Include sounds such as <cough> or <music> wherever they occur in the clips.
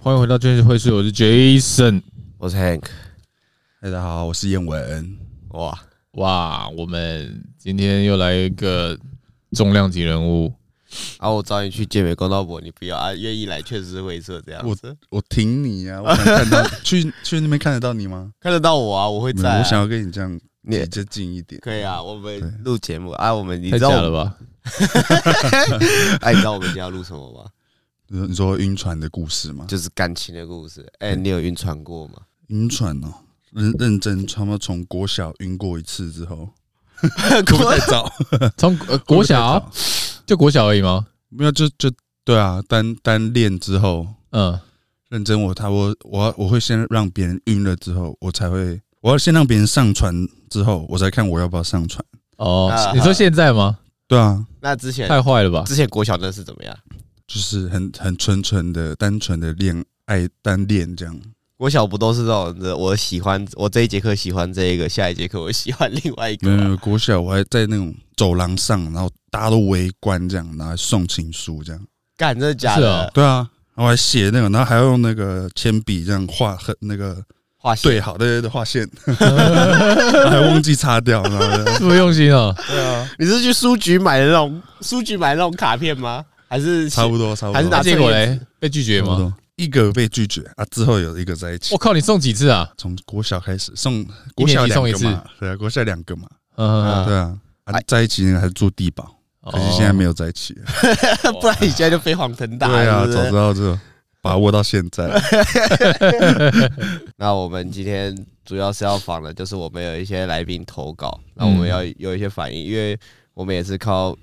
欢迎回到军事会室，我是 Jason，我是 Hank，大家好，我是燕文。哇。哇，我们今天又来一个重量级人物啊！我找你去健美公道博，你不要啊？愿意来确实是会色这样子。我我挺你啊！我想看到去去那边看得到你吗？<laughs> 看得到我啊！我会在、啊。我想要跟你这样离着近一点。可以啊，我们录节目啊，我们你知道了吧？哎，<laughs> 你知道我们今天要录什么吗？你说晕船的故事吗？就是感情的故事。哎、欸，你有晕船过吗？晕船哦，认认真，差不多从国小晕过一次之后，<laughs> 国太早，从呃国小就国小而已吗？没有，就就对啊，单单练之后，嗯，认真我他我我我会先让别人晕了之后，我才会我要先让别人上船之后，我才看我要不要上船。哦，你说现在吗？对啊，那之前太坏了吧？之前国小那是怎么样？就是很很纯纯的、单纯的恋爱单恋这样。国小不都是这种的？我喜欢我这一节课喜欢这一个，下一节课我喜欢另外一个。没有国小我还在那种走廊上，然后大家都围观这样，然后送情书这样。干，真的假的？对啊，然后还写那个，然后还要用那个铅笔这样画很那个画线。对，好的，画线，<laughs> 还忘记擦掉，这么用心哦？对啊，你是去书局买的那种书局买的那种卡片吗？还是差不多，差不多。还是拿结果嘞？被拒绝吗？一个被拒绝啊，之后有一个在一起。我靠，你送几次啊？从国小开始送，国小两个嘛，对啊，国小两个嘛，嗯，对啊，在一起那个还是住地堡，可是现在没有在一起，<laughs> 不然你现在就飞黄腾达。对啊，早知道就把握到现在。<laughs> 那我们今天主要是要访的，就是我们有一些来宾投稿，那我们要有一些反应，因为我们也是靠。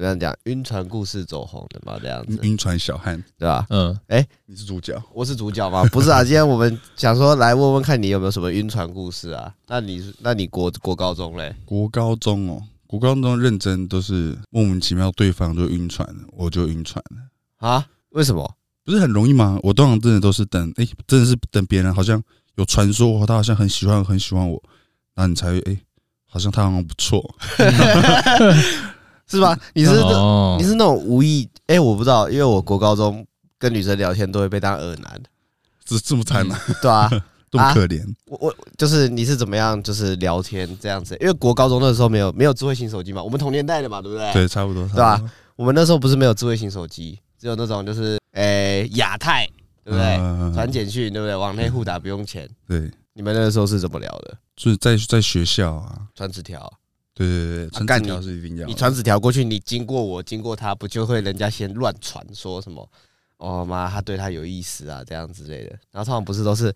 这样讲，晕船故事走红的嘛，这样子。晕船小汉，对吧？嗯，哎、欸，你是主角，我是主角吗？不是啊，今天我们想说来问问看你有没有什么晕船故事啊？那你那你国国高中嘞？国高中哦，国高中认真都是莫名其妙，对方就晕船了，我就晕船了啊？为什么？不是很容易吗？我通常真的都是等，哎、欸，真的是等别人好像有传说，他好像很喜欢很喜欢我，然后你才会哎、欸，好像他好像不错。<laughs> 是吧？你是你是那种无意哎，我不知道，因为我国高中跟女生聊天都会被当耳男，这这么惨吗？对啊，<laughs> 这么可怜。我我就是你是怎么样，就是聊天这样子？因为国高中那时候没有没有智慧型手机嘛，我们同年代的嘛，对不对？对，差不多，对吧？我们那时候不是没有智慧型手机，只有那种就是哎亚太，对不对？传简讯，对不对？往内互打不用钱。对，你们那个时候是怎么聊的？就是在在学校啊，传纸条。对对对，传纸条是一定要。你传纸条过去，你经过我，经过他，不就会人家先乱传说什么？哦妈，他对他有意思啊，这样之类的。然后通常不是都是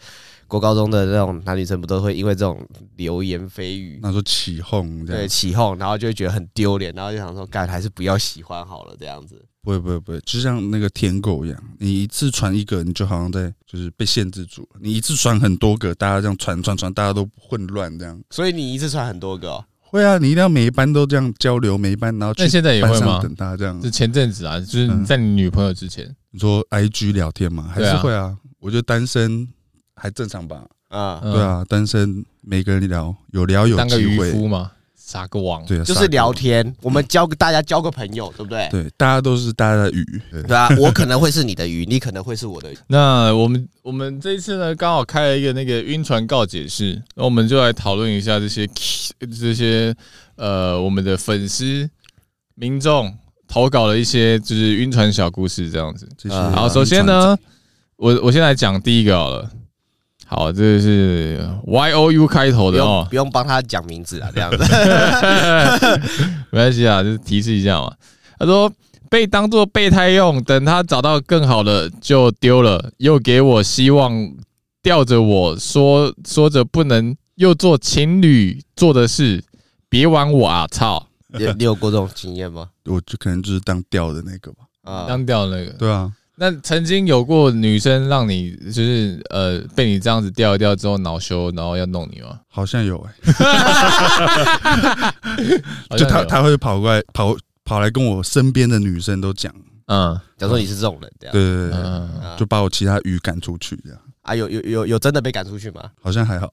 国高中的那种男女生，不都会因为这种流言蜚语，那说起哄，对起哄，然后就会觉得很丢脸，然后就想说，干还是不要喜欢好了，这样子。不会不会不会，就像那个舔狗一样，你一次传一个，你就好像在就是被限制住；你一次传很多个，大家这样传传传，大家都混乱这样。所以你一次传很多个哦。会啊，你一定要每一班都这样交流，每一班然后去。那现在也会吗？等他这样。是前阵子啊，就是在你女朋友之前，嗯、你说 I G 聊天嘛，还是会啊？啊我觉得单身还正常吧。啊，对啊，单身每个人聊有聊有机会。当个渔夫嘛。撒个网，对，就是聊天。我们交个大家交个朋友，对不对？对，大家都是大家的鱼，对啊。我可能会是你的鱼，你可能会是我的鱼。<laughs> 那我们我们这一次呢，刚好开了一个那个晕船告解室，那我们就来讨论一下这些 <sniffs> 这些呃，我们的粉丝民众投稿了一些就是晕船小故事这样子。好，首先呢，我我先来讲第一个好了。好，这个是 Y O U 开头的哦，不用帮他讲名字啊，这样子 <laughs> 没关系啊，就是提示一下嘛。他说被当做备胎用，等他找到更好的就丢了，又给我希望，吊着我说说着不能又做情侣做的事，别玩我啊！操，你你有过这种经验吗？我就可能就是当吊的那个吧，啊，当吊的那个，对啊。那曾经有过女生让你就是呃被你这样子吊一吊之后恼羞，然后要弄你吗？好像有哎、欸，就他他会跑过来跑跑来跟我身边的女生都讲，嗯，假如说你是这种人，这样。对对对，嗯、就把我其他鱼赶出去这样。啊，有有有有真的被赶出去吗？好像还好，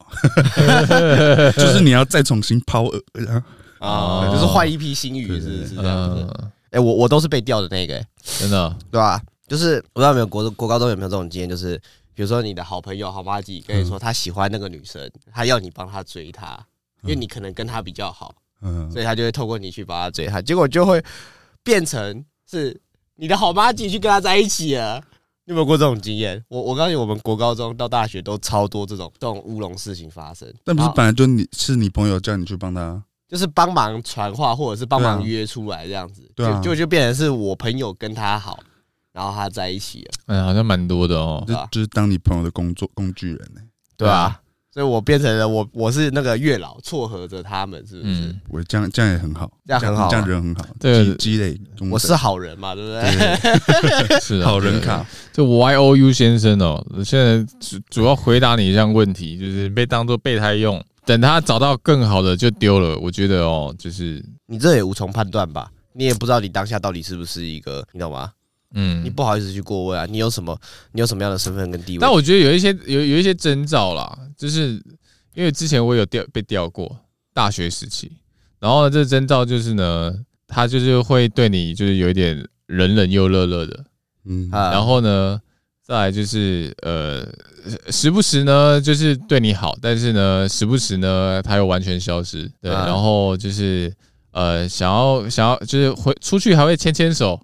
<laughs> 就是你要再重新抛饵啊，哦、就是换一批新鱼，是是，是这样子。哎、欸，我我都是被钓的那个、欸，真的，对吧？就是我不知道有没有国国高中有没有这种经验，就是比如说你的好朋友好妈吉跟你说他喜欢那个女生，他要你帮他追她，因为你可能跟他比较好，嗯，所以他就会透过你去帮他追她，结果就会变成是你的好妈吉去跟他在一起了。有没有过这种经验？我我告诉你，我们国高中到大学都超多这种这种乌龙事情发生。但不是本来就你是你朋友叫你去帮他，就是帮忙传话或者是帮忙约出来这样子，对啊、就就就变成是我朋友跟他好，然后他在一起了。哎，好像蛮多的哦，就就是当你朋友的工作工具人呢，对啊。所以我变成了我，我是那个月老撮合着他们，是不是？嗯、我这样这样也很好，这样很好，这样人很好，对，积累。我是好人嘛，对不对？<laughs> 是好人卡。就 Y O U 先生哦，现在主主要回答你一项问题，就是被当做备胎用，等他找到更好的就丢了。我觉得哦，就是你这也无从判断吧，你也不知道你当下到底是不是一个，你懂吗？嗯，你不好意思去过问啊？你有什么？你有什么样的身份跟地位？但我觉得有一些有有一些征兆啦，就是因为之前我有调被调过，大学时期，然后呢，这个征兆就是呢，他就是会对你就是有一点冷冷又热热的，嗯，然后呢，再来就是呃，时不时呢就是对你好，但是呢，时不时呢他又完全消失，对，然后就是呃，想要想要就是回出去还会牵牵手。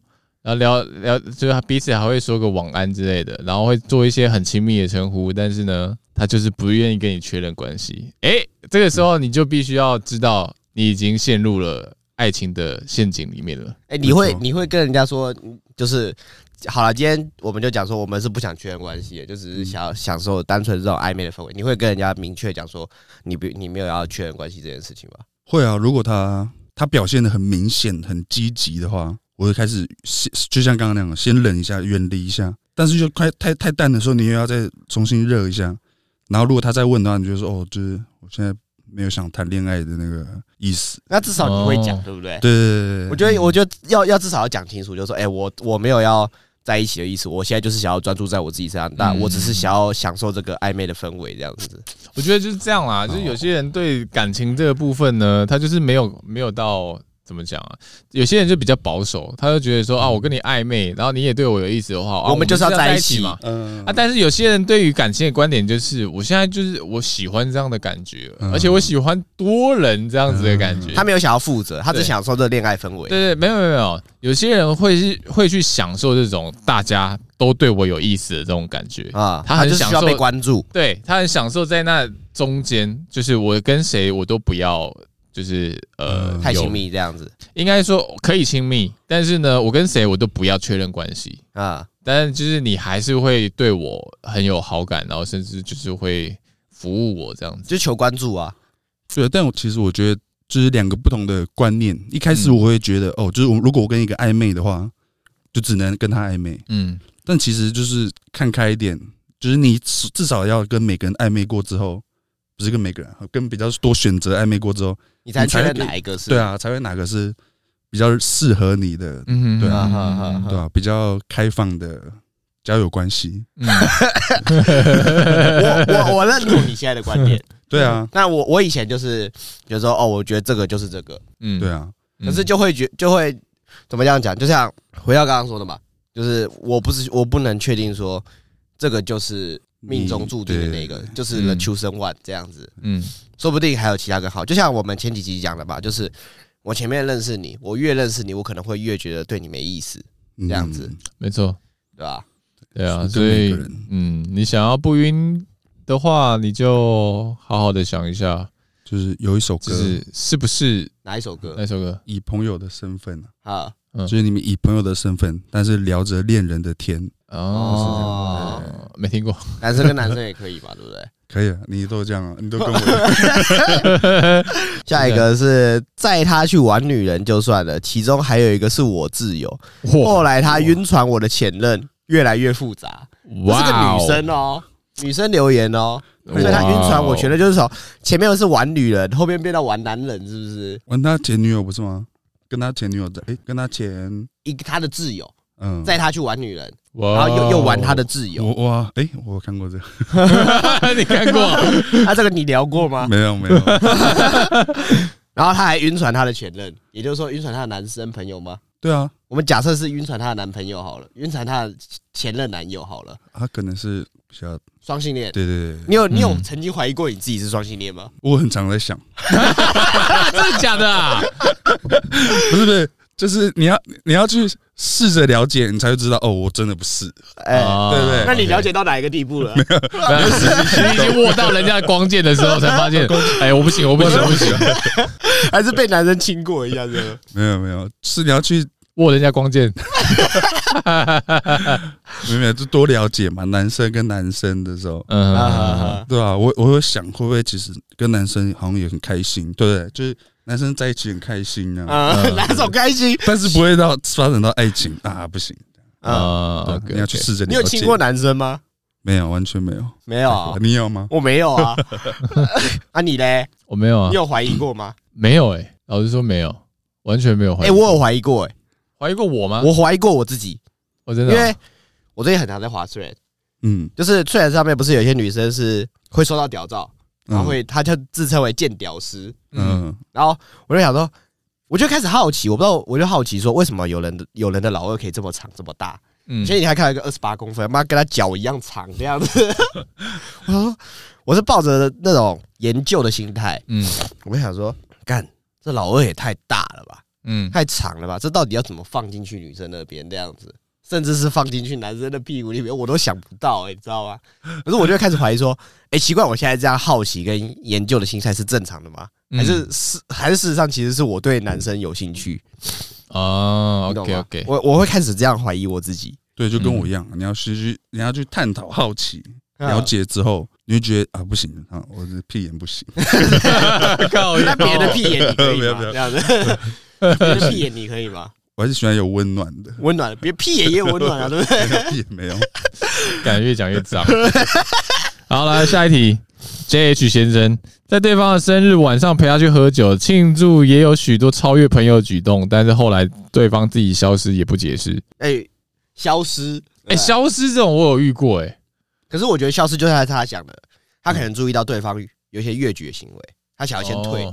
然后聊聊，就是彼此还会说个晚安之类的，然后会做一些很亲密的称呼，但是呢，他就是不愿意跟你确认关系。哎，这个时候你就必须要知道，你已经陷入了爱情的陷阱里面了。哎，你会你会跟人家说，就是好了，今天我们就讲说，我们是不想确认关系的，就只是想要享受单纯这种暧昧的氛围。你会跟人家明确讲说，你不你没有要确认关系这件事情吧？会啊，如果他他表现的很明显、很积极的话。我会开始先，就像刚刚那样，先冷一下，远离一下。但是就快太太淡的时候，你又要再重新热一下。然后如果他再问的话，你就说：“哦，就是我现在没有想谈恋爱的那个意思。”那至少你会讲，对不对？对对对对。我觉得，我觉得要要至少要讲清楚，就是说：“哎，我我没有要在一起的意思，我现在就是想要专注在我自己身上，但我只是想要享受这个暧昧的氛围，这样子。”我觉得就是这样啦，就是有些人对感情这个部分呢，他就是没有没有到。怎么讲啊？有些人就比较保守，他就觉得说啊，我跟你暧昧，然后你也对我有意思的话，我们就是要在一起嘛。嗯啊，但是有些人对于感情的观点就是，我现在就是我喜欢这样的感觉，而且我喜欢多人这样子的感觉。他没有想要负责，他只享受这恋爱氛围。对对，没有没有没有，有些人会是会去享受这种大家都对我有意思的这种感觉啊，他很享受被关注，对他很享受在那中间，就是我跟谁我都不要。就是呃，太亲密这样子，应该说可以亲密，但是呢，我跟谁我都不要确认关系啊。但是就是你还是会对我很有好感，然后甚至就是会服务我这样子，就求关注啊。对，但我其实我觉得就是两个不同的观念。一开始我会觉得哦，就是我如果我跟一个暧昧的话，就只能跟他暧昧。嗯，但其实就是看开一点，就是你至少要跟每个人暧昧过之后。不是跟每个人，跟比较多选择暧昧过之后，你才确认哪一个是？对啊，才会哪个是比较适合你的？嗯，对啊，对啊，比较开放的交友关系。<laughs> 我我我认同你现在的观点。<laughs> 对啊，那我我以前就是有时候哦，我觉得这个就是这个。嗯，对啊，可是就会觉就会怎么样讲？就像回到刚刚说的嘛，就是我不是我不能确定说这个就是。命中注定的那个，就是 The chosen one 这样子，嗯，说不定还有其他更好。就像我们前几集讲的吧，就是我前面认识你，我越认识你，我可能会越觉得对你没意思，这样子，没错，对吧？对啊，所以，嗯，你想要不晕的话，你就好好的想一下，就是有一首歌，是是不是哪一首歌？哪一首歌？以朋友的身份啊，就是你们以朋友的身份，但是聊着恋人的天。哦，没听过，男生跟男生也可以吧，对不对？可以啊，你都这样啊，你都跟我。<laughs> 下一个是载他去玩女人就算了，其中还有一个是我挚友，后来他晕船我的前任，越来越复杂。哇，是个女生哦，女生留言哦，所以他晕船我前任就是说前面是玩女人，后面变到玩男人，是不是？玩他前女友不是吗？跟他前女友的，哎，跟他前一个他的挚友。嗯，载他去玩女人，然后又又玩他的挚友。哇，哎，我看过这个，<laughs> 你看过？<laughs> 啊，这个你聊过吗？没有，没有。<laughs> 然后他还晕船他的前任，也就是说晕船他的男生朋友吗？对啊，我们假设是晕船他的男朋友好了，晕船他的前任男友好了。他可能是比较双性恋。对对对，你有你有曾经怀疑过你自己是双性恋吗？我很常在想，真的假的啊？不是不是。就是你要你要去试着了解，你才会知道哦，我真的不是，哎，对不对？那你了解到哪一个地步了？没有，你已经握到人家的光剑的时候，才发现，<laughs> 哎，我不行，我不行，我不行，<laughs> 还是被男生亲过一下子？没有没有，是你要去握人家光剑，<laughs> 没有没有，就多了解嘛，男生跟男生的时候，嗯，对吧？我我有想，会不会其实跟男生好像也很开心，对不对？就是。男生在一起很开心啊，哪种开心？但是不会到发展到爱情啊，不行啊！你要去试着。你有亲过男生吗？没有，完全没有。没有，<laughs> 你有吗？我没有啊。<laughs> 啊，你嘞？我没有啊。你有怀疑过吗？没有哎，老实说没有，完全没有怀疑。哎，我有怀疑过哎，怀疑过我吗？我怀疑过我自己，我真的，因为我最近很常在滑 Threads，嗯，就是 Threads 上面不是有些女生是会收到屌照。然后会，他就自称为“贱屌丝”。嗯，然后我就想说，我就开始好奇，我不知道，我就好奇说，为什么有人的有人的老二可以这么长这么大？嗯，所以你还看到一个二十八公分，妈跟他脚一样长这样子。<laughs> 我说，我是抱着那种研究的心态，嗯，我就想说，干这老二也太大了吧，嗯，太长了吧，这到底要怎么放进去女生那边这样子？甚至是放进去男生的屁股里面，我都想不到你知道吗？可是我就开始怀疑说，哎、<laughs> 欸，奇怪，我现在这样好奇跟研究的心态是正常的吗？还是是还是事实上其实是我对男生有兴趣？哦，OK OK，我我会开始这样怀疑我自己。对，就跟我一样，你要去你要去探讨、好奇、了解之后，你就觉得啊，不行啊，我的屁眼不行。<laughs> 那别的屁眼你可以吗？<laughs> 这样子，别的屁眼你可以吗？我还是喜欢有温暖的，温暖的，别屁眼也有温暖啊，<laughs> 对不对？屁也没有，<laughs> 感觉越讲越脏。<laughs> 好，来下一题，J H 先生在对方的生日晚上陪他去喝酒庆祝，也有许多超越朋友的举动，但是后来对方自己消失也不解释。哎，消失，哎，消失这种我有遇过，哎，可是我觉得消失就是他讲的，他可能注意到对方有些越矩的行为，他想要先退，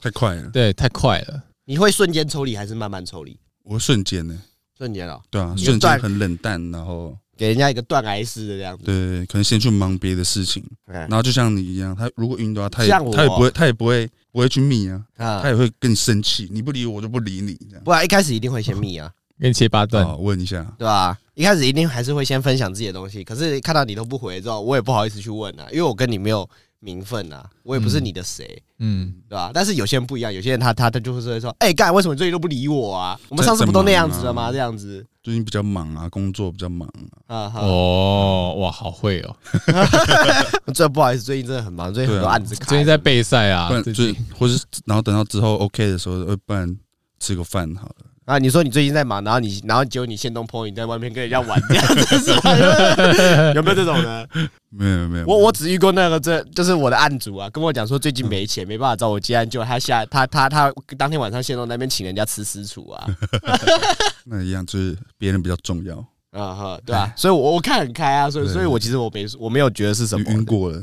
太快了，对，太快了。你会瞬间抽离还是慢慢抽离？我瞬间呢，瞬间哦，对啊，瞬间很冷淡，然后给人家一个断崖式的这样子。对，可能先去忙别的事情，然后就像你一样，他如果晕的话，他也他也不会，他也不会不会去密啊，他也会更生气。你不理我，我就不理你，这样。不然一开始一定会先密啊，给你切八段，问一下，对吧？一开始一定还是会先分享自己的东西，可是看到你都不回之后，我也不好意思去问啊，因为我跟你没有。名分啊，我也不是你的谁，嗯，对吧？但是有些人不一样，有些人他他他就会说，哎，干，为什么你最近都不理我啊？我们上次不都那样子了吗？这样子，最近比较忙啊，工作比较忙啊。哦，哇，好会哦。<laughs> 这不好意思，最近真的很忙，最近很多案子，最近在备赛啊，最近或是然后等到之后 OK 的时候，呃，不然吃个饭好了。啊，你说你最近在忙，然后你，然后结果你限动 po 你在外面跟人家玩这样子是吧？<laughs> 有没有这种呢？<laughs> 没有没有，我我只遇过那个，这就是我的案主啊，跟我讲说最近没钱，没办法找我接案，就他下他他他当天晚上限动那边请人家吃私厨啊。<laughs> 那一样就是别人比较重要啊哈，对吧？所以我我看很开啊，所以所以我其实我没我没有觉得是什么晕过了。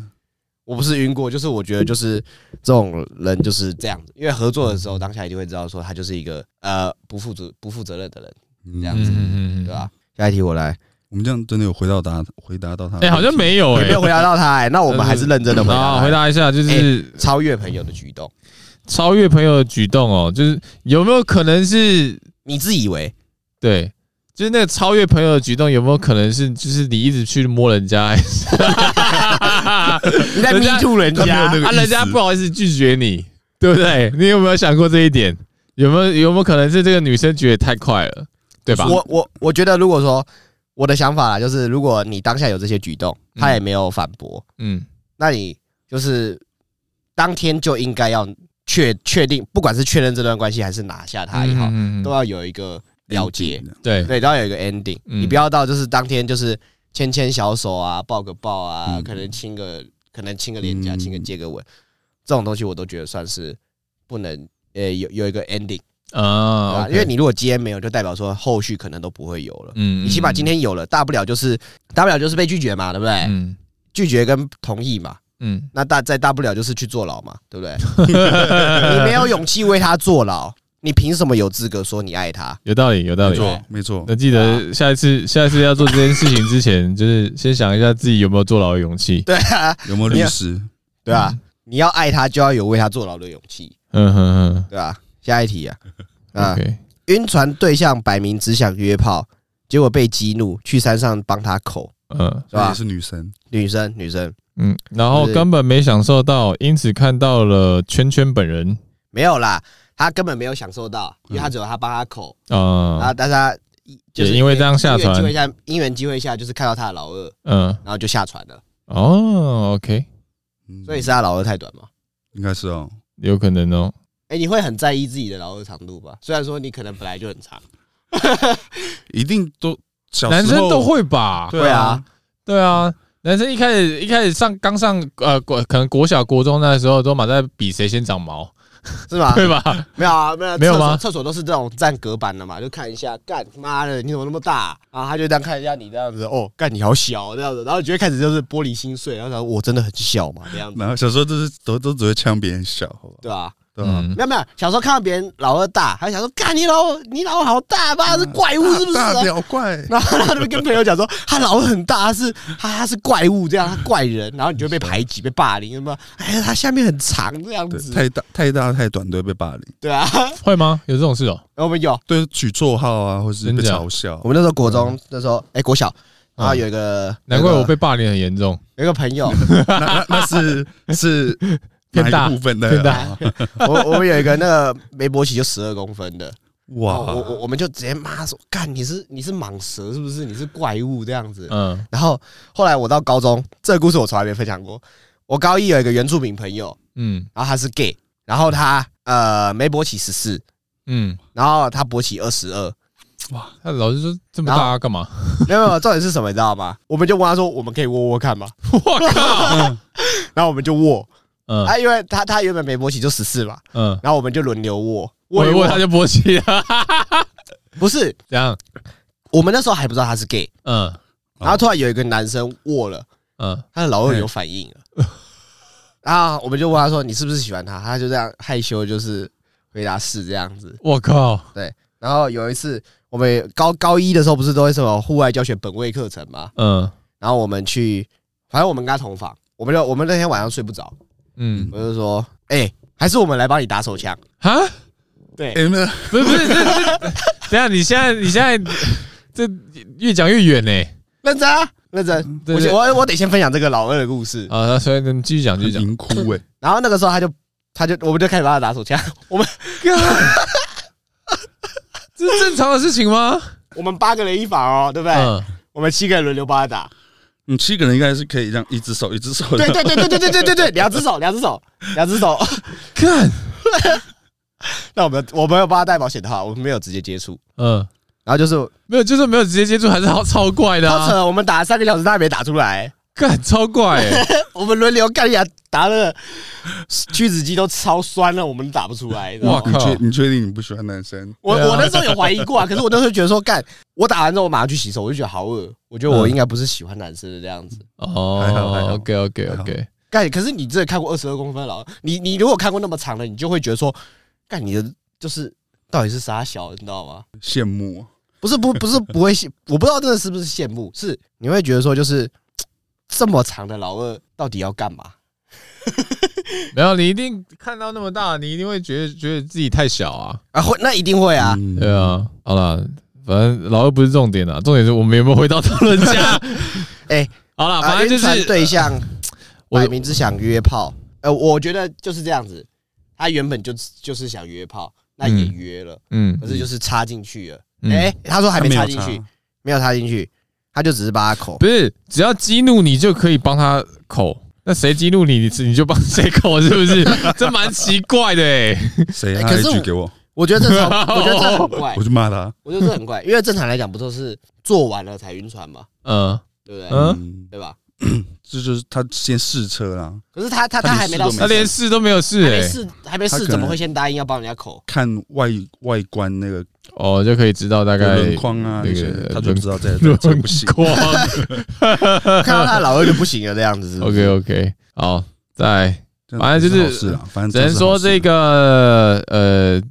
我不是晕过，就是我觉得就是这种人就是这样子，因为合作的时候当下一定会知道说他就是一个呃不负责不负责任的人，这样子，对吧？下一题我来，我们这样真的有回到答回答到他？哎，好像没有，没有回答到他。哎，那我们还是认真的回答，回答一下，就是超越朋友的举动，超越朋友的举动哦，就是有没有可能是你自以为对？就是那个超越朋友的举动，有没有可能是就是你一直去摸人家，<laughs> <laughs> 你在迷住人家啊？人家不好意思拒绝你，<laughs> 对不对？你有没有想过这一点？有没有有没有可能是这个女生觉得太快了，对吧？我我我觉得，如果说我的想法啦，就是如果你当下有这些举动，他也没有反驳，嗯，那你就是当天就应该要确确定，不管是确认这段关系，还是拿下他也好，都要有一个。了解，对对，都要有一个 ending，你不要到就是当天就是牵牵小手啊，抱个抱啊，可能亲个，可能亲个脸颊，亲个接个吻，这种东西我都觉得算是不能，呃，有有一个 ending，啊，okay、因为你如果今天没有，就代表说后续可能都不会有了。嗯，你起码今天有了，大不了就是大不了就是被拒绝嘛，对不对？嗯，拒绝跟同意嘛。嗯，那大再大不了就是去坐牢嘛，对不对？<laughs> 你没有勇气为他坐牢，你凭什么有资格说你爱他？有道理，有道理，没错，没错。那记得下一次，下一次要做这件事情之前，<laughs> 就是先想一下自己有没有坐牢的勇气。对啊，有没有律师？对啊，你要爱他，就要有为他坐牢的勇气。嗯哼哼，对吧？下一题啊，啊，晕.船对象摆明只想约炮，结果被激怒，去山上帮他口，嗯，是吧？是女生，女生，女生，嗯，然后根本没享受到，因此看到了圈圈本人，没有啦，他根本没有享受到，因为他只有他帮他口啊，啊，但是他就是因为这样下船，机会下，因缘机会下，就是看到他的老二，嗯，然后就下船了。哦，OK，所以是他老二太短吗？应该是哦，有可能哦。哎，你会很在意自己的老二长度吧？虽然说你可能本来就很长，<laughs> 一定都男生都会吧？对啊，对啊，男生一开始一开始上刚上呃国可能国小国中那时候都马在比谁先长毛，<laughs> 是吧？对吧？没有啊，没有没有吗？厕所都是这种站隔板的嘛，就看一下，干妈的你怎么那么大？然后他就这样看一下你这样子，哦，干你好小这样子，然后就会开始就是玻璃心碎，然后想我真的很小嘛这样子。然后小时候都是都都只会呛别人小，对吧？嗯，没有没有，小时候看到别人老二大，还想说，干你老你老二好大吧，是怪物是不是？大表怪。<laughs> 然后他就会跟朋友讲说，他老二很大，是他他是怪物这样，他怪人，然后你就会被排挤被霸凌，什么？哎呀，他下面很长这样子，太大太大太短都会被霸凌。对啊，会吗？有这种事哦？我们有，对，取绰号啊，或是被嘲笑。我们那时候国中那时候，哎，国小，然后有一个，难怪我被霸凌很严重。有一个朋友，<laughs> 那那是是。偏大部分的，偏大。<laughs> 我我们有一个那个梅博奇就十二公分的，哇！我我我们就直接骂说：“干你是你是蟒蛇是不是？你是怪物这样子。”嗯。然后后来我到高中，这个故事我从来没分享过。我高一有一个原住民朋友，嗯，然后他是 gay，然后他呃没勃起十四，嗯，然后他勃起二十二，哇！他老师说这么大干嘛？<laughs> 没有没有，重点是什么你知道吗？我们就问他说：“我们可以握握看吗？” <laughs> 我靠！然后我们就握。嗯，啊，因为他他原本没勃起就十四嘛，嗯，然后我们就轮流握，握一握他就勃起了，<laughs> 不是 <laughs> 这样，我们那时候还不知道他是 gay，嗯，然后突然有一个男生握了，嗯，他的老二有反应了，然后我们就问他说：“你是不是喜欢他？”他就这样害羞，就是回答是这样子。我靠，对，然后有一次我们高高一的时候不是都会什么户外教学本位课程嘛？嗯，然后我们去，反正我们跟他同房，我们就我们那天晚上睡不着。嗯，我就说，哎、欸，还是我们来帮你打手枪哈？对，欸、没有不是 <laughs> 不是，这这，<laughs> 等下你现在你现在这越讲越远呢、欸。认真啊，认真。对对对，我我我得先分享这个老二的故事啊，所以你继续讲，继续讲。淫哭哎，<laughs> 然后那个时候他就他就我们就开始帮他打手枪，我们，这是正常的事情吗？我们八个人一房哦，对不对？嗯、我们七个人轮流帮他打。你七个人应该是可以让一只手一只手。对对对对对对对对对，两只手两只手两只手。看，<laughs> 那我们我没有帮他带保险套，我们没有直接接触。嗯，然后就是没有，就是没有直接接触，还是好超怪的。超扯！我们打了三个小时，他还没打出来。干，超怪！<laughs> 我们轮流干呀，打了屈指肌都超酸了，我们打不出来。哇靠！你确定你不喜欢男生？我我那时候有怀疑过啊，可是我那时候觉得说干，我打完之后我马上去洗手，我就觉得好恶。我觉得我应该不是喜欢男生的这样子。哦，<laughs> OK OK OK。干，可是你真的看过二十二公分了？你你如果看过那么长的，你就会觉得说，干你的就是到底是啥小，你知道吗？羡慕？不是不不是不会羡，我不知道真的是不是羡慕，是你会觉得说就是。这么长的老二到底要干嘛？<laughs> 没有，你一定看到那么大，你一定会觉得觉得自己太小啊！啊，会那一定会啊，嗯、对啊。好了，反正老二不是重点啊，重点是我们有没有回到讨论家？<laughs> 哎、欸，好了，反正就是对象摆明只想约炮。呃，我觉得就是这样子，他原本就就是想约炮，那也约了，嗯，嗯可是就是插进去了。哎、嗯，他说还没插进去，没有插进去。他就只是帮他口，不是只要激怒你就可以帮他口，那谁激怒你，你你就帮谁口，是不是？<laughs> 这蛮奇怪的哎、欸。谁？可是给我，我觉得这超，<laughs> 我觉得这很怪。我就骂他，我觉得这很怪，因为正常来讲不都是做完了才晕船吗？嗯，对不对？嗯，对吧？<laughs> 这就是他先试车啦。可是他他他还没到，他连试都没有试，没，试还没试，怎么会先答应要帮人家口？看外外观那个哦，就可以知道大概轮框啊那个，他就知道这这不行。看到他老二就不行了，这样子。<laughs> OK OK，好，再反正就是，反正只能说这个呃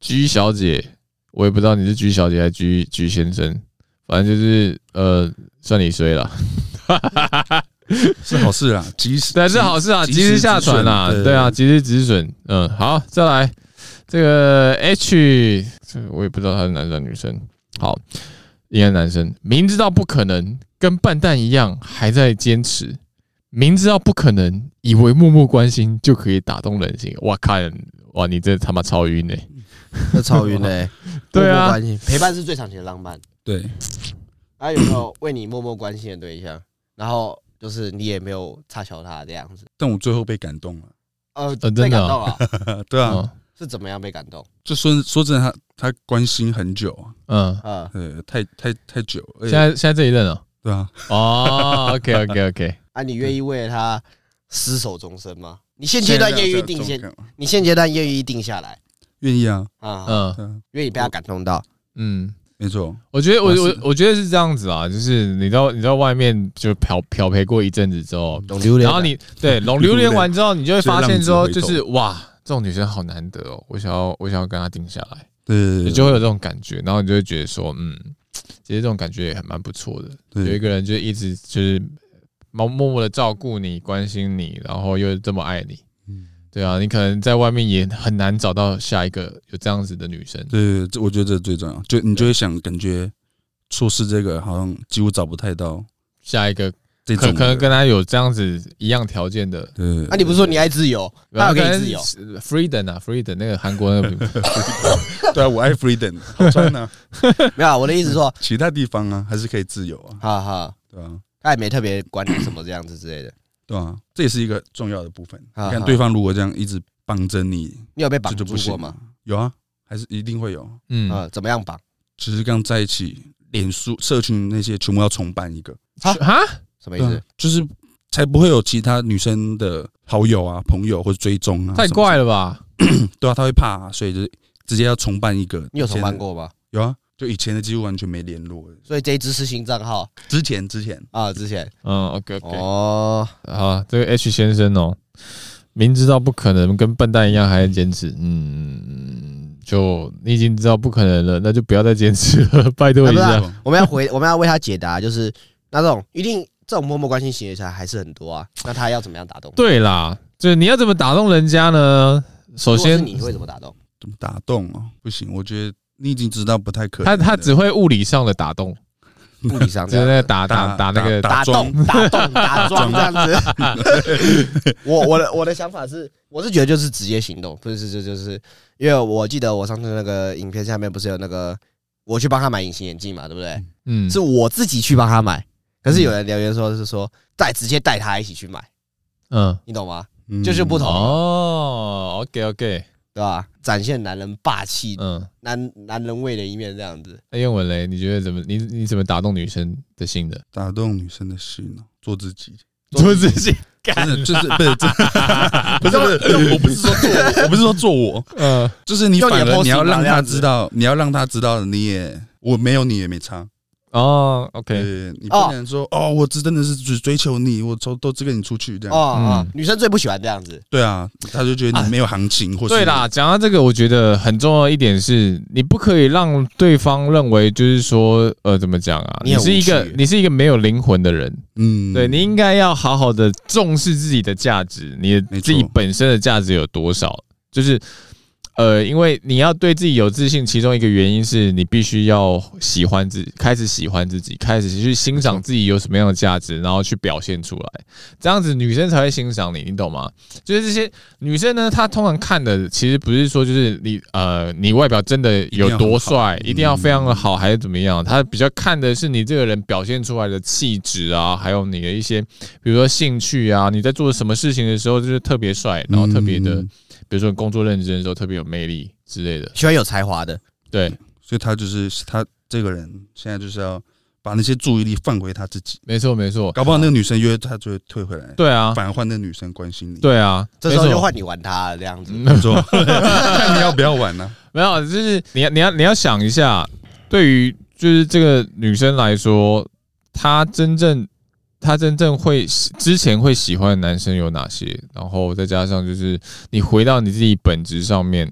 ，G 小姐，我也不知道你是 G 小姐还是 G G 先生，反正就是呃，算你衰了。<laughs> 是好事啊，及时对是好事啊，及时下船啊，对啊，及时止损。嗯，好，再来这个 H，这个我也不知道他是男生女生。好，应该男生，明知道不可能，跟笨蛋一样还在坚持，明知道不可能，以为默默关心就可以打动人心。哇，看哇，你这他妈超晕呢，这超晕呢。<laughs> 对啊，陪伴是最长情的浪漫。对，还有没有为你默默关心的对象？然后。就是你也没有差小他这样子，但我最后被感动了。呃，被感动了，<laughs> 对啊，是怎么样被感动？就说说真的，他他关心很久啊，嗯。嗯，对，太太太久。现在现在这一任了，对啊，哦，OK OK OK，<laughs> 啊，你愿意为了他厮守终身吗？你现阶段愿意定下，你现阶段愿意定下来？愿意啊，啊。嗯，愿意被他感动到，嗯。没错，我觉得我我我觉得是这样子啊，就是你到你到外面就漂漂培过一阵子之后，然后你对 <laughs> 龙榴莲完之后，你就会发现说，就是哇，这种女生好难得哦，我想要我想要跟她定下来，对，你就会有这种感觉，然后你就会觉得说，嗯，其实这种感觉也还蛮不错的，有一个人就一直就是默默的照顾你、关心你，然后又这么爱你。对啊，你可能在外面也很难找到下一个有这样子的女生。对，这我觉得这最重要。就你就会想，感觉错失这个好像几乎找不太到下一个，可可能跟他有这样子一样条件的。对，那你不是说你爱自由？他要给你自由，Freedom 啊，Freedom 那个韩国那个 <laughs> 品牌。<laughs> 对啊，我爱 Freedom，好穿呢。<laughs> 没有，我的意思说，其他地方啊还是可以自由啊。哈哈，对啊，他也没特别管你什么这样子之类的。对啊，这也是一个重要的部分。你看对方如果这样一直绑着你，你有被绑住过吗？有啊，还是一定会有。嗯啊，怎么样绑？其实刚在一起，脸书社群那些全部要重办一个。啊？什么意思？就是才不会有其他女生的好友啊、朋友或者追踪啊。太怪了吧？<clears throat> 对啊，他会怕，所以就直接要重办一个。你有重办过吧？有啊。就以前的几乎完全没联络，所以这一支是新账号。之前之前啊，之前，嗯，OK OK，哦，好，这个 H 先生哦，明知道不可能，跟笨蛋一样还在坚持，嗯，就你已经知道不可能了，那就不要再坚持了，<laughs> 拜托一下。我们要回，我们要为他解答，就是那种一定这种默默关心型的才还是很多啊，那他要怎么样打动？对啦，就是你要怎么打动人家呢？首先你会怎么打动？怎么打动啊？不行，我觉得。你已经知道不太可能，他他只会物理上的打洞，物理上就是那个打打打那个打洞打洞打桩这样子。<laughs> 我我的我的想法是，我是觉得就是直接行动，不是就就是，因为我记得我上次那个影片下面不是有那个我去帮他买隐形眼镜嘛，对不对？嗯，是我自己去帮他买，可是有人留言说是说带直接带他一起去买，嗯，你懂吗？就是不同哦。OK OK。对吧？展现男人霸气，嗯，男男人味的一面，这样子。那彦文雷？你觉得怎么？你你怎么打动女生的心的？打动女生的心呢？做自己，做自己，<laughs> 干就是不是不是不是，我 <laughs> 不是说做，我不是说做我，嗯，就是你反而你要让他知道，你要让他知道，你也我没有你也没差。哦，OK，你不能说哦，我只真的是只追求你，我都都只跟你出去这样。哦，女生最不喜欢这样子。对啊，她就觉得你没有行情，或对啦。讲到这个，我觉得很重要一点是，你不可以让对方认为就是说，呃，怎么讲啊？你是一个你是一个没有灵魂的人。嗯，对，你应该要好好的重视自己的价值，你自己本身的价值有多少，就是。呃，因为你要对自己有自信，其中一个原因是你必须要喜欢自己，开始喜欢自己，开始去欣赏自己有什么样的价值，然后去表现出来，这样子女生才会欣赏你，你懂吗？就是这些女生呢，她通常看的其实不是说就是你呃，你外表真的有多帅，一定要非常的好，还是怎么样？她比较看的是你这个人表现出来的气质啊，还有你的一些，比如说兴趣啊，你在做什么事情的时候就是特别帅，然后特别的。比如说工作认真的时候特别有魅力之类的，喜欢有才华的，对，所以他就是他这个人现在就是要把那些注意力放回他自己。没错没错，搞不好那个女生约他就会退回来。对啊，反而换那个女生关心你。对啊，这时候就换你玩他这样子。没错，<laughs> 看你要不要玩呢？没有，就是你要你要你要想一下，对于就是这个女生来说，她真正她真正会之前会喜欢的男生有哪些？然后再加上就是你回到你自己本质上面，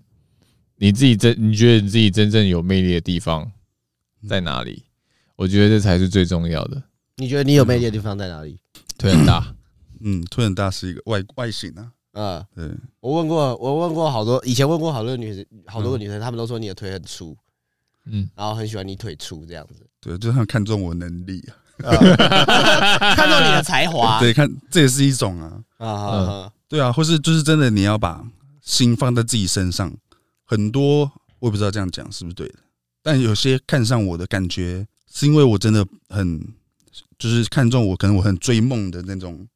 你自己真你觉得你自己真正有魅力的地方在哪里？我觉得这才是最重要的。你觉得你有魅力的地方在哪里？腿很大，嗯，腿很大是一个外外形啊。嗯，对，我问过，我问过好多，以前问过好多女生，好多个女生，她们都说你的腿很粗，嗯，然后很喜欢你腿粗这样子。对，就像看中我能力啊，<laughs> 看到你的才华。<laughs> 对，看这也是一种啊，啊，对啊，或是就是真的，你要把心放在自己身上。很多我也不知道这样讲是不是对的，但有些看上我的感觉，是因为我真的很，就是看中我，可能我很追梦的那种，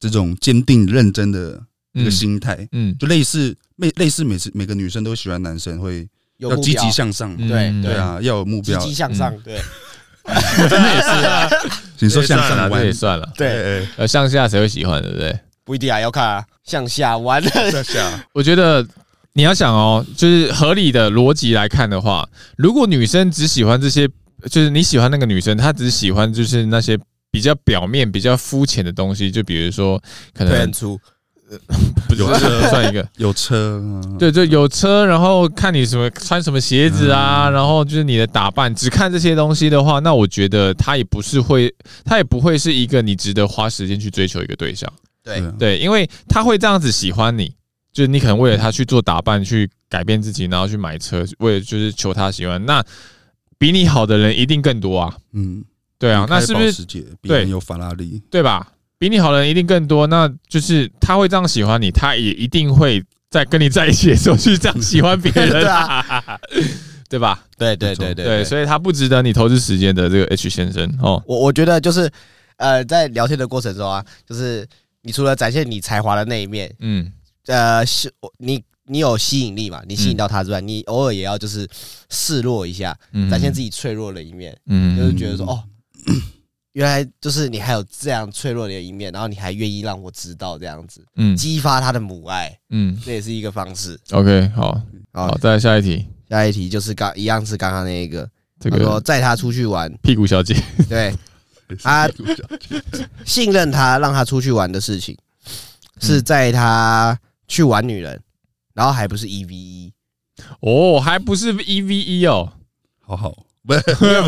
这种坚定认真的。一个心态，嗯，就类似，类类似，每次每个女生都喜欢男生会要积极向上，对对。啊，要有目标，积极向上，对，<laughs> 真的也是啊。<laughs> 你说向上弯也算了，对，呃，向下谁会喜欢，对不对？不一定啊，要看啊，向下弯，向下。<laughs> 我觉得你要想哦，就是合理的逻辑来看的话，如果女生只喜欢这些，就是你喜欢那个女生，她只喜欢就是那些比较表面、比较肤浅的东西，就比如说可能很粗。<laughs> 有车算一个，有车，对就，有车，然后看你什么穿什么鞋子啊，然后就是你的打扮，只看这些东西的话，那我觉得他也不是会，他也不会是一个你值得花时间去追求一个对象。对对，因为他会这样子喜欢你，就是你可能为了他去做打扮，去改变自己，然后去买车，为了就是求他喜欢。那比你好的人一定更多啊。嗯，对啊，那是不是对有法拉利，对吧？比你好的人一定更多，那就是他会这样喜欢你，他也一定会在跟你在一起的时候去这样喜欢别人，<laughs> 对啊，<laughs> 对吧？对对对对对，所以他不值得你投资时间的这个 H 先生哦。我我觉得就是呃，在聊天的过程中啊，就是你除了展现你才华的那一面，嗯，呃，是你你有吸引力嘛？你吸引到他之外，你偶尔也要就是示弱一下，展现自己脆弱的一面，嗯，就是觉得说哦。原来就是你还有这样脆弱的一面，然后你还愿意让我知道这样子，嗯，激发他的母爱，嗯，这也是一个方式。OK，好，好，再来下一题。下一题就是刚一样是刚刚那一个，这个说载他出去玩，屁股小姐，对，<laughs> 他信任他让他出去玩的事情，是载他去玩女人，然后还不是一 v 一，哦，还不是一 v 一哦，好好，<laughs> 不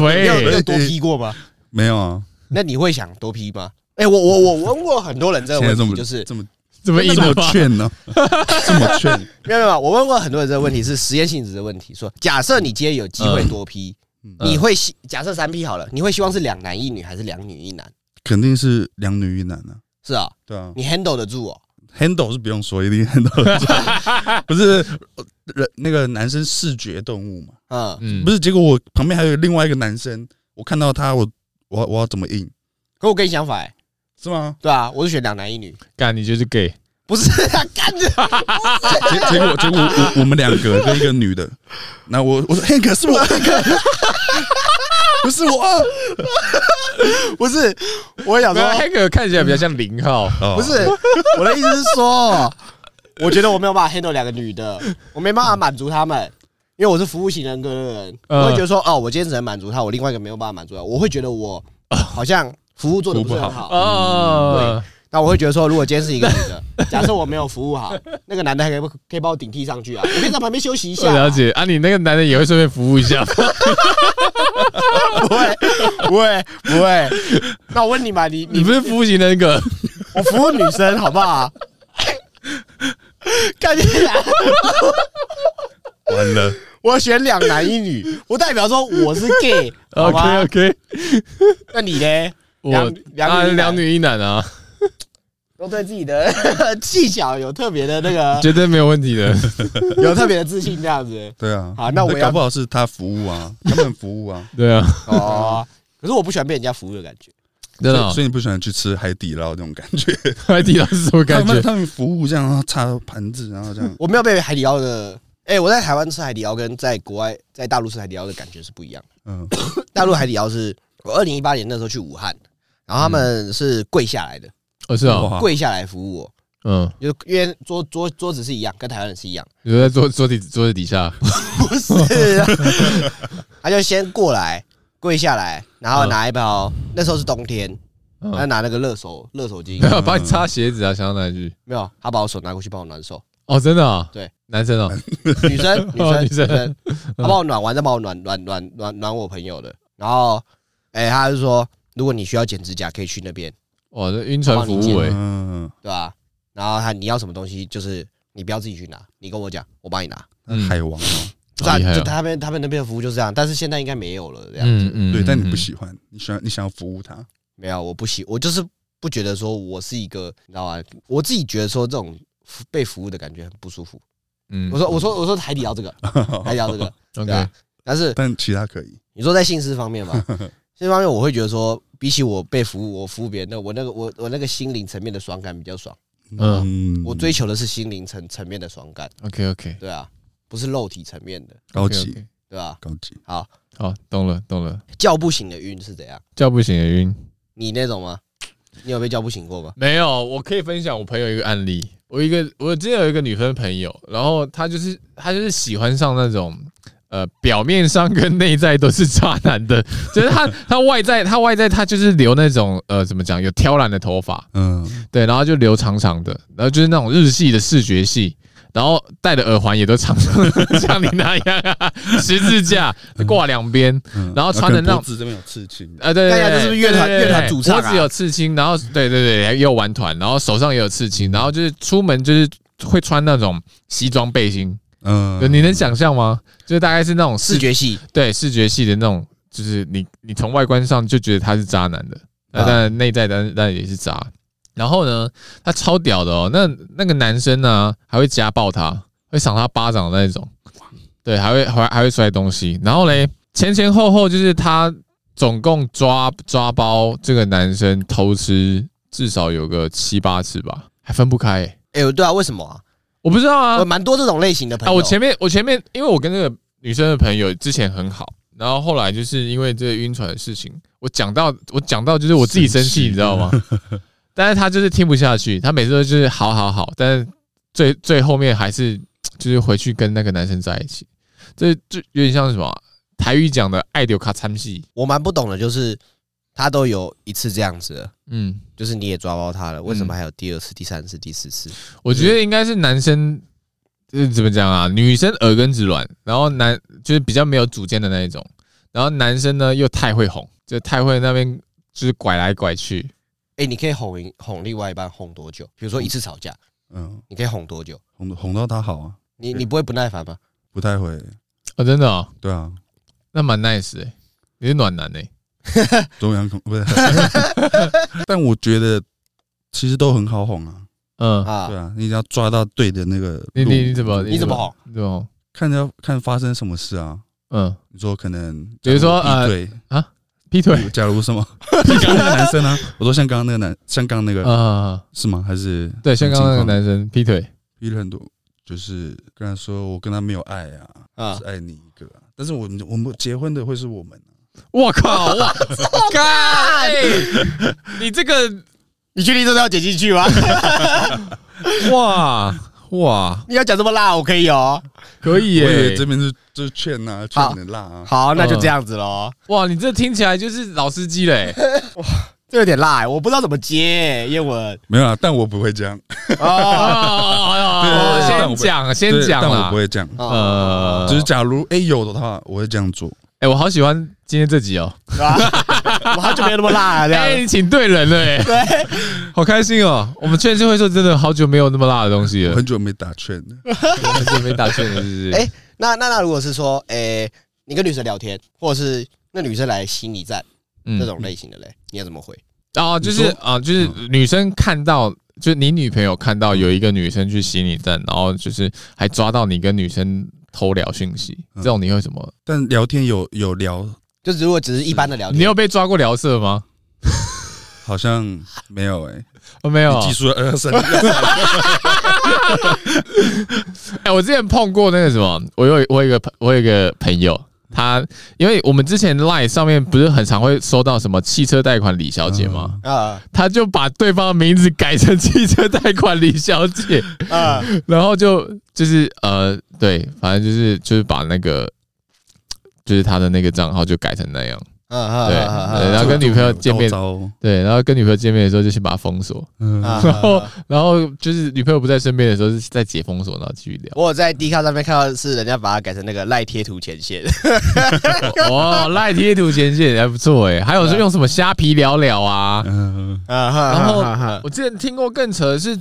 没有多 P 过吗？没有啊。<laughs> 那你会想多批吗？哎，我我我问过很多人这个问题，就是这么这么这么劝呢？这么劝？<laughs> 没有没有，我问过很多人这个问题是实验性质的问题。说假设你今天有机会多 P，你会希假设三批好了，你会希望是两男一女还是两女一男？肯定是两女一男啊。是啊，对啊，你 handle 得住哦？handle 是不用说，一定 handle 得住。<laughs> 不是人那个男生视觉动物嘛？嗯，不是。结果我旁边还有另外一个男生，我看到他我。我我要怎么硬？可我跟你相反，是吗？对啊，我是选两男一女。干，你就是 gay？不是啊，干的。结结果结果我我们两个跟一个女的，那我我说 Hank 是我，Hank 不是我，<laughs> 不是。我想说 Hank 看起来比较像零号，不是。我的意思是说，我觉得我没有办法 handle 两个女的，我没办法满足他们。因为我是服务型人格的人，我会觉得说，哦，我今天只能满足他，我另外一个没有办法满足他，我会觉得我好像服务做的不是很好。对，那我会觉得说，如果今天是一个女的，假设我没有服务好，那个男的还可以不可以帮我顶替上去啊？我可以在旁边休息一下。了解啊，你那个男的也会顺便服务一下？<laughs> 不会，不会，不会。那我问你嘛，你你不是服务型人格，我服务女生，好不好？<laughs> 赶紧来。完了，我选两男一女，不代表说我是 gay，<laughs> 好吗？OK OK，那你呢？我两两女一男啊，都对自己的 <laughs> 技巧有特别的那个，<laughs> 绝对没有问题的，有特别的自信这样子。对啊，好，那我搞不好是他服务啊，他们服务啊，对啊。哦，可是我不喜欢被人家服务的感觉，真的，所以你不喜欢去吃海底捞那种感觉？海底捞是什么感觉？他们服务这样，擦盘子，然后这样。我没有被海底捞的。哎、欸，我在台湾吃海底捞跟在国外在大陆吃海底捞的感觉是不一样的。嗯，<coughs> 大陆海底捞是我二零一八年那时候去武汉，然后他们是跪下来的，哦是啊，跪下来服务我。嗯，就因为桌桌桌子是一样，跟台湾人是一样。你说在桌桌底桌子底下？<laughs> 不是，<laughs> 他就先过来跪下来，然后拿一包，那时候是冬天，他拿那个热手热手巾，没有帮你擦鞋子啊？想到哪句？没有，他把我手拿过去帮我暖手。哦，真的啊？对，男生哦，女生女生女生，<laughs> <laughs> 他帮我暖完再帮我暖暖暖暖暖我朋友的。然后，哎，他就说，如果你需要剪指甲，可以去那边。哇，这晕船服务哎，嗯，对吧？然后他你要什么东西，就是你不要自己去拿，你跟我讲，我帮你拿。海王哦，是啊，就他们他们那边的服务就是这样，但是现在应该没有了这样子。嗯嗯，对，但你不喜欢，你喜欢你想要服务他？没有，我不喜，我就是不觉得说我是一个，你知道吗？我自己觉得说这种被服务的感觉很不舒服。嗯，我说我说我说海底捞这个，<laughs> 海底捞这个，对啊。但是但其他可以。你说在性事方面嘛，<laughs> 性方面我会觉得说，比起我被服务，我服务别人，那我那个我我那个心灵层面的爽感比较爽。嗯，我追求的是心灵层层面的爽感。OK OK，对啊，不是肉体层面的高级，对吧？高级，好，好，懂了懂了。叫不醒的晕是怎样？叫不醒的晕，你那种吗？你有被叫不醒过吗？没有，我可以分享我朋友一个案例。我一个我之前有一个女生朋友，然后她就是她就是喜欢上那种。呃，表面上跟内在都是渣男的，<laughs> 就是她，她外在，她外在，她就是留那种呃，怎么讲，有挑染的头发，嗯，对，然后就留长长的，然后就是那种日系的视觉系，然后戴的耳环也都长像你那样啊，十字架挂两边，然后穿的那种，脖子这边有刺青，啊，对对对，这是不是乐团乐团主唱啊？脖子有刺青，然后对对对，也有玩团，然后手上也有刺青，然后就是出门就是会穿那种西装背心。嗯，你能想象吗？就是大概是那种视觉系，对视觉系的那种，就是你你从外观上就觉得他是渣男的，那当然内在当然当然也是渣。然后呢，他超屌的哦，那那个男生呢还会家暴他，会赏他巴掌的那种，对，还会还还会摔东西。然后嘞，前前后后就是他总共抓抓包这个男生偷吃至少有个七八次吧，还分不开。哎呦，对啊，为什么啊？我不知道啊，我蛮多这种类型的朋友。啊，我前面我前面，因为我跟那个女生的朋友之前很好，然后后来就是因为这个晕船的事情，我讲到我讲到就是我自己生气，你知道吗？<laughs> 但是他就是听不下去，他每次都就是好好好，但是最最后面还是就是回去跟那个男生在一起，这就有点像什么台语讲的爱丢卡参戏。我蛮不懂的，就是。他都有一次这样子，嗯，就是你也抓包他了，为什么还有第二次、第三次、第四次？我觉得应该是男生，就是怎么讲啊？女生耳根子软，然后男就是比较没有主见的那一种，然后男生呢又太会哄，就太会那边就是拐来拐去。哎，你可以哄哄另外一半哄多久？比如说一次吵架，嗯，你可以哄多久？哄哄到他好啊？你你不会不耐烦吗？<laughs> 不太会，哦，真的啊？对啊，那蛮 nice 哎，你是暖男哎。<laughs> 中央空不是，<laughs> 但我觉得其实都很好哄啊。嗯啊，对啊，你只要抓到对的那个，你你你怎么你怎么哄？对哦，看着看发生什么事啊？嗯，你说可能比如说啊，对啊，劈腿，假如什么？<laughs> 刚刚那个男生呢？我说像刚刚那个男，像刚刚那个啊，是吗？还是对，像刚刚那个男生劈腿，劈了很多，就是跟他说我跟他没有爱啊，啊，只爱你一个。但是我们我们结婚的会是我们。我靠！<laughs> 哇，干！你这个，你确定这都要剪进去吗？哇哇！你要讲这么辣，我可以哦，可以耶。这边是就是劝呐，劝你的辣啊。好，那就这样子喽。哇，你这听起来就是老司机嘞。哇，<laughs> 这有点辣，我不知道怎么接。叶文没有啊，但我不会这样。哦，先讲，先讲，但我不会这样。呃，就是假如哎有的话，我会这样做。哎，我好喜欢今天这集哦，我好久没有那么辣 <laughs> 了。哎，你请对人了，哎，对，好开心哦。我们劝世会说真的好久没有那么辣的东西了，很久没打劝了，很久没打劝了，是不是？哎，那那那如果是说，哎，你跟女生聊天，或者是那女生来心理战这种类型的嘞，你要怎么回？哦，就是啊，就是女生看到，就是你女朋友看到有一个女生去洗你站，然后就是还抓到你跟女生。偷聊讯息，这种你会怎么？但聊天有有聊，就是如果只是一般的聊天，你有被抓过聊色吗？好像没有哎，我没有。技术二三。<laughs> 哎，我之前碰过那个什么，我有我有一个朋我有一个朋友，他因为我们之前 Line 上面不是很常会收到什么汽车贷款李小姐吗？啊，他就把对方的名字改成汽车贷款李小姐啊，然后就就是呃，对，反正就是就是把那个就是他的那个账号就改成那样。嗯，对，然后跟女朋友见面，对，然后跟女朋友见面的时候就先把他封锁，然后，然后就是女朋友不在身边的时候是再解封锁，然后继续聊。我在 D 卡上面看到是人家把它改成那个赖贴图前线，哦，赖贴图前线还不错哎，还有是用什么虾皮聊聊啊，然后我之前听过更扯的是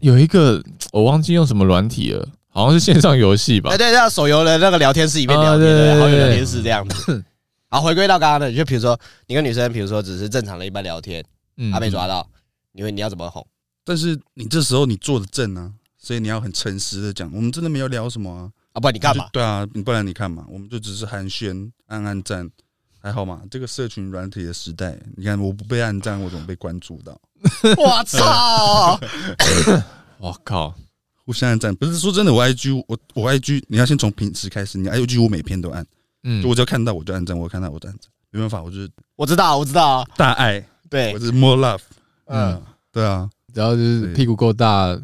有一个我忘记用什么软体了，好像是线上游戏吧？哎，对，像手游的那个聊天室里面聊天，好友聊天室这样子。<coughs> 好，回归到刚刚的，就比如说你跟女生，比如说只是正常的一般聊天，嗯，她被抓到，你会你要怎么哄？但是你这时候你坐的正啊，所以你要很诚实的讲，我们真的没有聊什么啊，啊，不然你干嘛？对啊，不然你看嘛，我们就只是寒暄、暗暗赞，还好嘛。这个社群软体的时代，你看我不被暗赞，我怎么被关注到？<laughs> 我操！<coughs> 我靠！互相按赞，不是说真的，我 IG 我我 IG，你要先从平时开始，你 IG 我每篇都按。嗯，就我只要看到我就按赞，我看到我就按赞，没办法，我就是我知道，我知道，大爱，对，我是 more love，嗯，对啊，只要就是屁股够大，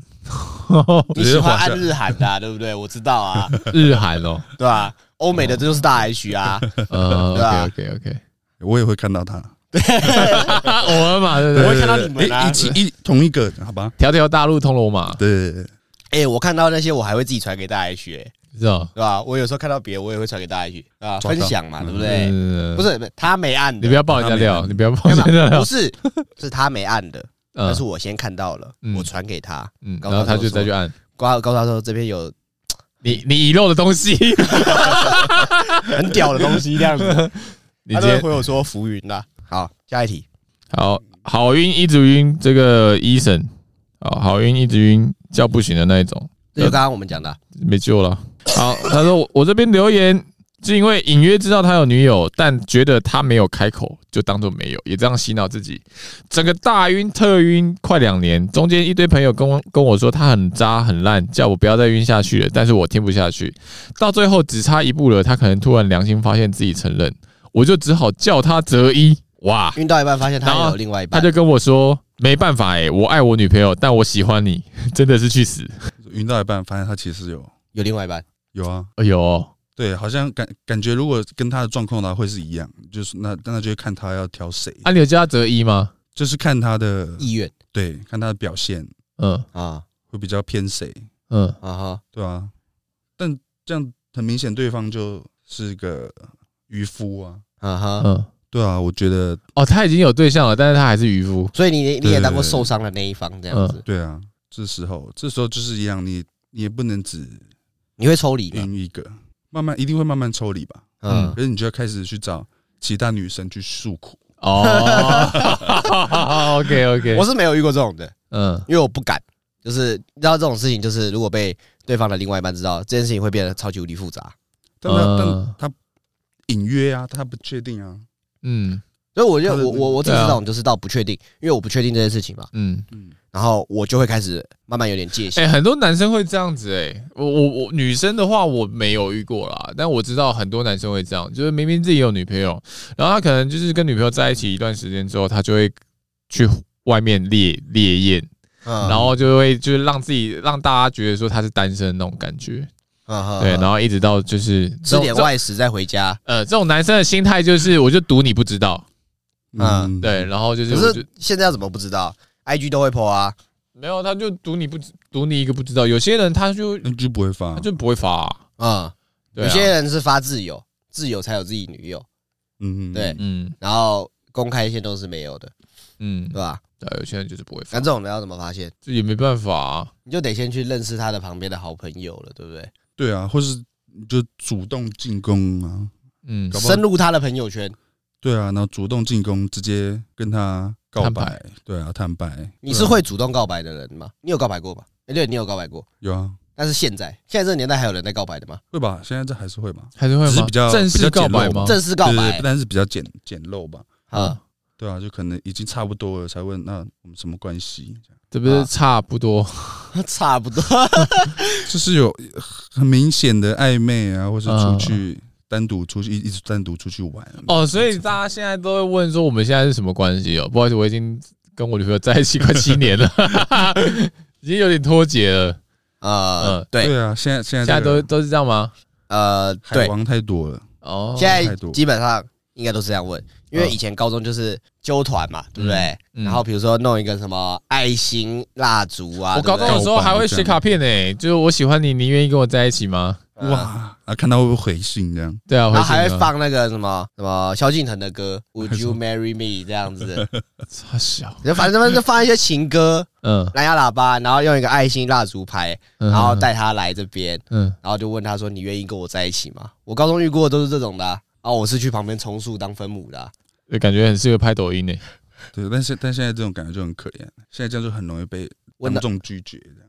<laughs> 你喜欢按日韩的，<laughs> 对不对？我知道啊，日韩哦，对吧？欧美的这就是大 H 啊，呃，OK OK OK，我也会看到他，<laughs> 我嘛，对对，我会看到你们一起一同一个，好吧？条条大路通罗马，对对对，哎，我看到那些我还会自己传给大 H，哎。是啊，对吧？我有时候看到别人，我也会传给大家去啊，分享嘛，对不对？不是，他没按的，你不要爆人家料，你不要爆人家料。不是，是他没按的，<laughs> 但是我先看到了，我传给他，嗯然后他就再去按，告告诉他说这边有你你遗漏的东西，<laughs> 很屌的东西这样子。<laughs> 他就会回我说浮云啦。好，下一题。好好运，一直晕，这个医生，好好晕，一直晕，叫不醒的那一种。就刚刚我们讲的，没救了。好，他说我这边留言是因为隐约知道他有女友，但觉得他没有开口，就当做没有，也这样洗脑自己。整个大晕特晕快两年，中间一堆朋友跟我跟我说他很渣很烂，叫我不要再晕下去了，但是我听不下去。到最后只差一步了，他可能突然良心发现自己承认，我就只好叫他择一。哇，晕到一半发现他有另外一半，他就跟我说没办法哎、欸，我爱我女朋友，但我喜欢你，<laughs> 真的是去死。晕到一半，发现他其实有。有另外一半，有啊，有、哦，对，好像感感觉如果跟他的状况的话会是一样，就是那那就会看他要挑谁。啊，你有叫他择一吗？就是看他的意愿，对，看他的表现，嗯。啊，会比较偏谁，嗯。啊哈，对啊，但这样很明显对方就是个渔夫啊，啊哈，嗯，对啊，我觉得哦，他已经有对象了，但是他还是渔夫，所以你你也当过受伤的那一方这样子，对啊。这时候，这时候就是一样，你你也不能只，你会抽离另一个，慢慢一定会慢慢抽离吧，嗯，可是你就要开始去找其他女生去诉苦。哦。<laughs> OK OK，我是没有遇过这种的，嗯，因为我不敢，就是你知道这种事情，就是如果被对方的另外一半知道，这件事情会变得超级无敌复杂。但他但他隐约啊，他不确定啊，嗯，所以我就我我我只知道，就是到不确定，因为我不确定这件事情嘛，嗯。嗯。然后我就会开始慢慢有点戒心。哎，很多男生会这样子哎，我我我女生的话我没有遇过啦，但我知道很多男生会这样，就是明明自己有女朋友，然后他可能就是跟女朋友在一起一段时间之后，他就会去外面猎猎艳，然后就会就是让自己让大家觉得说他是单身的那种感觉，对，然后一直到就是吃点外食再回家。呃，这种男生的心态就是我就赌你不知道，嗯，对，然后就是可是现在要怎么不知道？I G 都会 po 啊，没有，他就赌你不赌你一个不知道。有些人他就 G 不会发，他就不会发啊。嗯，有些人是发自由，自由才有自己女友。嗯嗯，对，嗯，然后公开一些都是没有的，嗯，对吧？对，有些人就是不会发。那这种人要怎么发现？这也没办法啊，你就得先去认识他的旁边的好朋友了，对不对？对啊，或是你就主动进攻啊，嗯，深入他的朋友圈。对啊，然后主动进攻，直接跟他告白。对啊，坦白。你是会主动告白的人吗？你有告白过吗？哎，对，你有告白过。有啊。但是现在，现在这个年代还有人在告白的吗？会吧，现在这还是会吧，还是会吗？是比较正式告白吗？正式告白，但是比较简简陋吧。啊，对啊，就可能已经差不多了，才问那我们什么关系？这不是差不多，差不多，<laughs> <laughs> 就是有很明显的暧昧啊，或是出去。单独出去，一直单独出去玩。哦，所以大家现在都会问说，我们现在是什么关系哦？不好意思，我已经跟我女朋友在一起快七年了，<laughs> 已经有点脱节了。呃，对对啊，现在现在现在都都是这样吗？呃，对，海王太多了。哦，现在基本上应该都是这样问，因为以前高中就是揪团嘛，对不对？然后比如说弄一个什么爱心蜡烛啊，我高中的时候还会写卡片诶，就是我喜欢你，你愿意跟我在一起吗？哇，啊，看到会不会回信这样？对啊，然后还会放那个什么什么萧敬腾的歌，Would you marry me 这样子？<laughs> 差小，就反正他们就放一些情歌，嗯，蓝牙喇叭，然后用一个爱心蜡烛牌，然后带他来这边，嗯，然后就问他说：“你愿意跟我在一起吗？”我高中遇过的都是这种的，然后我是去旁边充数当分母的，就感觉很适合拍抖音呢。对，但是但现在这种感觉就很可怜，现在这样就很容易被观众拒绝这样。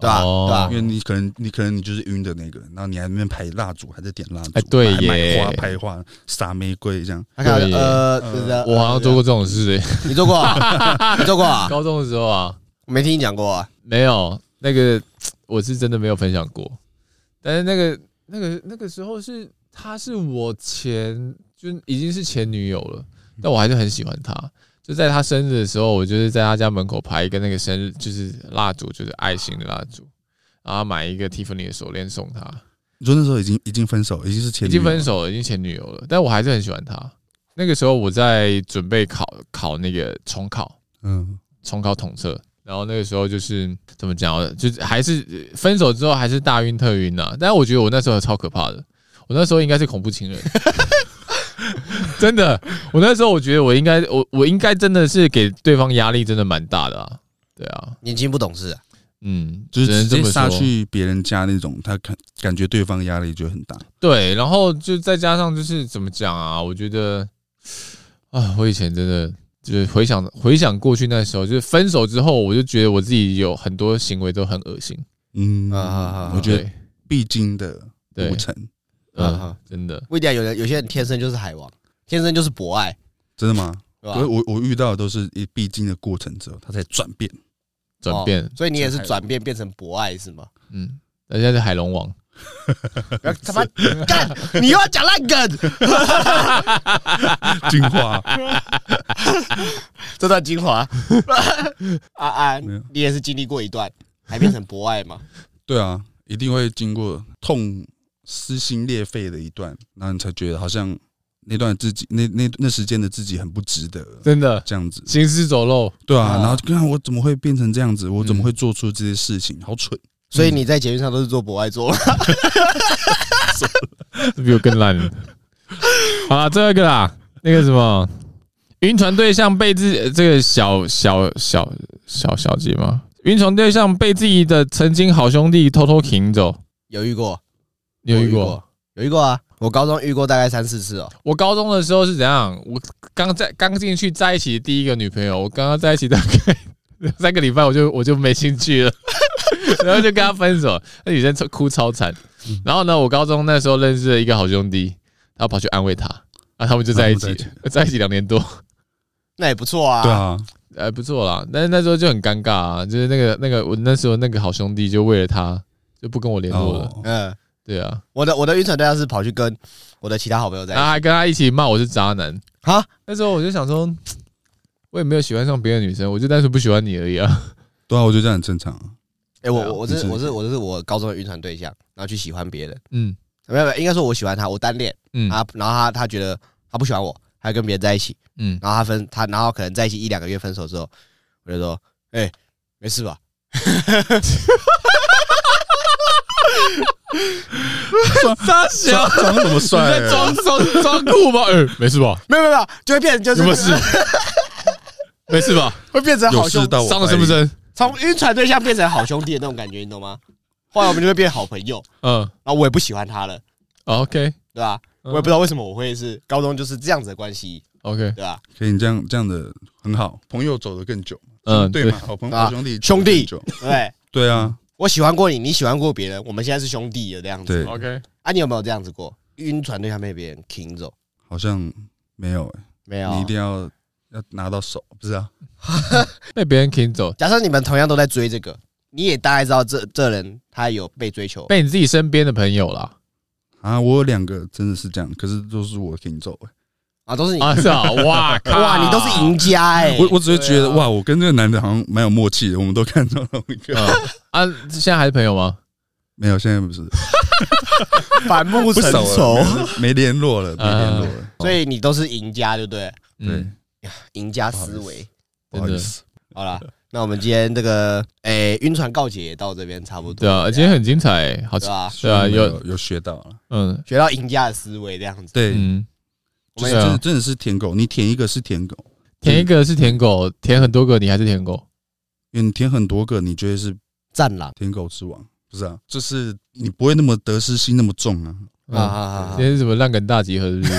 对吧？对吧？因为你可能你可能你就是晕的那个，然后你还在那边排蜡烛，还在点蜡烛，哎，对耶，买花拍花撒玫瑰这样。对，呃，我好像做过这种事，你做过？<laughs> 你做过啊？高中的时候啊，我没听你讲过啊。没有，那个我是真的没有分享过。但是那个那个那个时候是，她是我前就已经是前女友了，但我还是很喜欢他。就在他生日的时候，我就是在他家门口排一个那个生日，就是蜡烛，就是爱心的蜡烛，然后买一个 Tiffany 的手链送他。你说那时候已经已经分手，已经是前女友，已经分手了，已经前女友了，但我还是很喜欢他。那个时候我在准备考考那个重考，嗯，重考统测，然后那个时候就是怎么讲，就是还是分手之后还是大晕特晕呐。但是我觉得我那时候超可怕的，我那时候应该是恐怖情人。<laughs> <laughs> 真的，我那时候我觉得我应该，我我应该真的是给对方压力真的蛮大的啊，对啊，年轻不懂事，嗯，就是直接杀去别人家那种，他感感觉对方压力就很大，对，然后就再加上就是怎么讲啊，我觉得啊，我以前真的就是回想回想过去那时候，就是分手之后，我就觉得我自己有很多行为都很恶心，嗯啊，我觉得必经的过程。嗯，真的，不一定有人，有些人天生就是海王，天生就是博爱，真的吗？我我我遇到的都是一必经的过程之后，他才转变，转变，所以你也是转变变成博爱是吗？嗯，人家是海龙王，<laughs> 他妈干，你又要讲烂梗，<laughs> <laughs> 精华，这段精华，安安，你也是经历过一段，还变成博爱吗？对啊，一定会经过痛。撕心裂肺的一段，然后你才觉得好像那段自己那那那时间的自己很不值得，真的这样子行尸走肉，对啊，然后看我怎么会变成这样子，我怎么会做出这些事情，好蠢。所以你在节目上都是做博爱做，<laughs> 这比我更烂。好了，最后一个啦，那个什么晕船对象被自这个小小小小小姐吗？晕船对象被自己的曾经好兄弟偷偷请走，有遇过。你有遇过？有遇过啊！我高中遇过大概三四次哦。我高中的时候是怎样？我刚在刚进去在一起的第一个女朋友，我刚刚在一起大概 <laughs> 三个礼拜，我就我就没兴趣了，<laughs> 然后就跟她分手。那女生哭超惨。然后呢，我高中那时候认识了一个好兄弟，然后跑去安慰他，然后他们就在一起，在一起两年多，那也不错啊。对啊，还不错啦。但是那时候就很尴尬啊，就是那个那个我那时候那个好兄弟就为了他就不跟我联络了。嗯。对啊，我的我的晕船对象是跑去跟我的其他好朋友在一起，然后还跟他一起骂我是渣男啊！那时候我就想说，我也没有喜欢上别的女生，我就单纯不喜欢你而已啊。<laughs> 对啊，我觉得这样很正常啊。哎，我我这我是我这是我高中的晕船对象，然后去喜欢别人。嗯，没有没有，应该说我喜欢他，我单恋。嗯啊，然后他他觉得他不喜欢我，还跟别人在一起。嗯，然后他分他，然后可能在一起一两个月分手之后，我就说，哎，没事吧？<laughs> <laughs> 傻小长这么帅，你在装装装酷吗？哎，没事吧？没有没有，就会变成就是没事，<laughs> 没事吧？会变成好兄弟，伤得深不深？从晕船对象变成好兄弟的那种感觉，你懂吗？后来我们就会变好朋友。嗯，然后我也不喜欢他了。OK，对吧？我也不知道为什么我会是高中就是这样子的关系。OK，对吧？可以，你这样这样的很好，朋友走得更久。嗯，对嘛，好朋友、好兄弟、兄弟，对对啊。我喜欢过你，你喜欢过别人，我们现在是兄弟了这样子。对，OK。啊，你有没有这样子过？晕船对象被别人擒走？好像没有诶、欸，没有。你一定要要拿到手，不是啊？<laughs> 被别人擒走。假设你们同样都在追这个，你也大概知道这这人他有被追求，被你自己身边的朋友啦。啊，我有两个真的是这样，可是都是我领走啊，都是你啊，是啊，哇 <laughs> 哇，你都是赢家哎！我我只是觉得哇，我跟这个男的好像蛮有默契的，我们都看到同一个啊，现在还是朋友吗？没有，现在不是，<laughs> 反目成仇，没联络了，没联络了。所以你都是赢家，对不对？嗯，赢家思维，不好意思。好了，那我们今天这个诶晕船告解也到这边差不多。对啊，今天很精彩，好，对啊，对啊，有有学到了，嗯，学到赢家的思维这样子。对，嗯。真的真的是舔狗，你舔一个是舔狗，舔一个是舔狗，舔很多个你还是舔狗，因为你舔很多个，你觉得是战狼，舔狗之王，不是啊？就是你不会那么得失心那么重啊！啊啊啊！今天是什么烂梗大集合，是不是？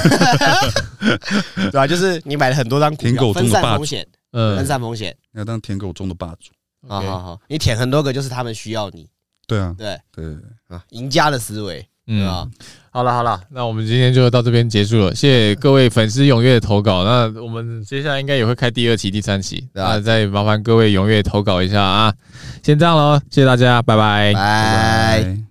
<laughs> <laughs> 对吧？就是你买了很多张舔狗中的霸主，嗯，分散风险，要当舔狗中的霸主。好好好，你舔很多个，就是他们需要你。对啊，对对啊，赢家的思维。嗯啊，好了好了，那我们今天就到这边结束了，谢谢各位粉丝踊跃的投稿。那我们接下来应该也会开第二期、第三期，那再麻烦各位踊跃投稿一下啊！先这样喽，谢谢大家，拜拜，拜。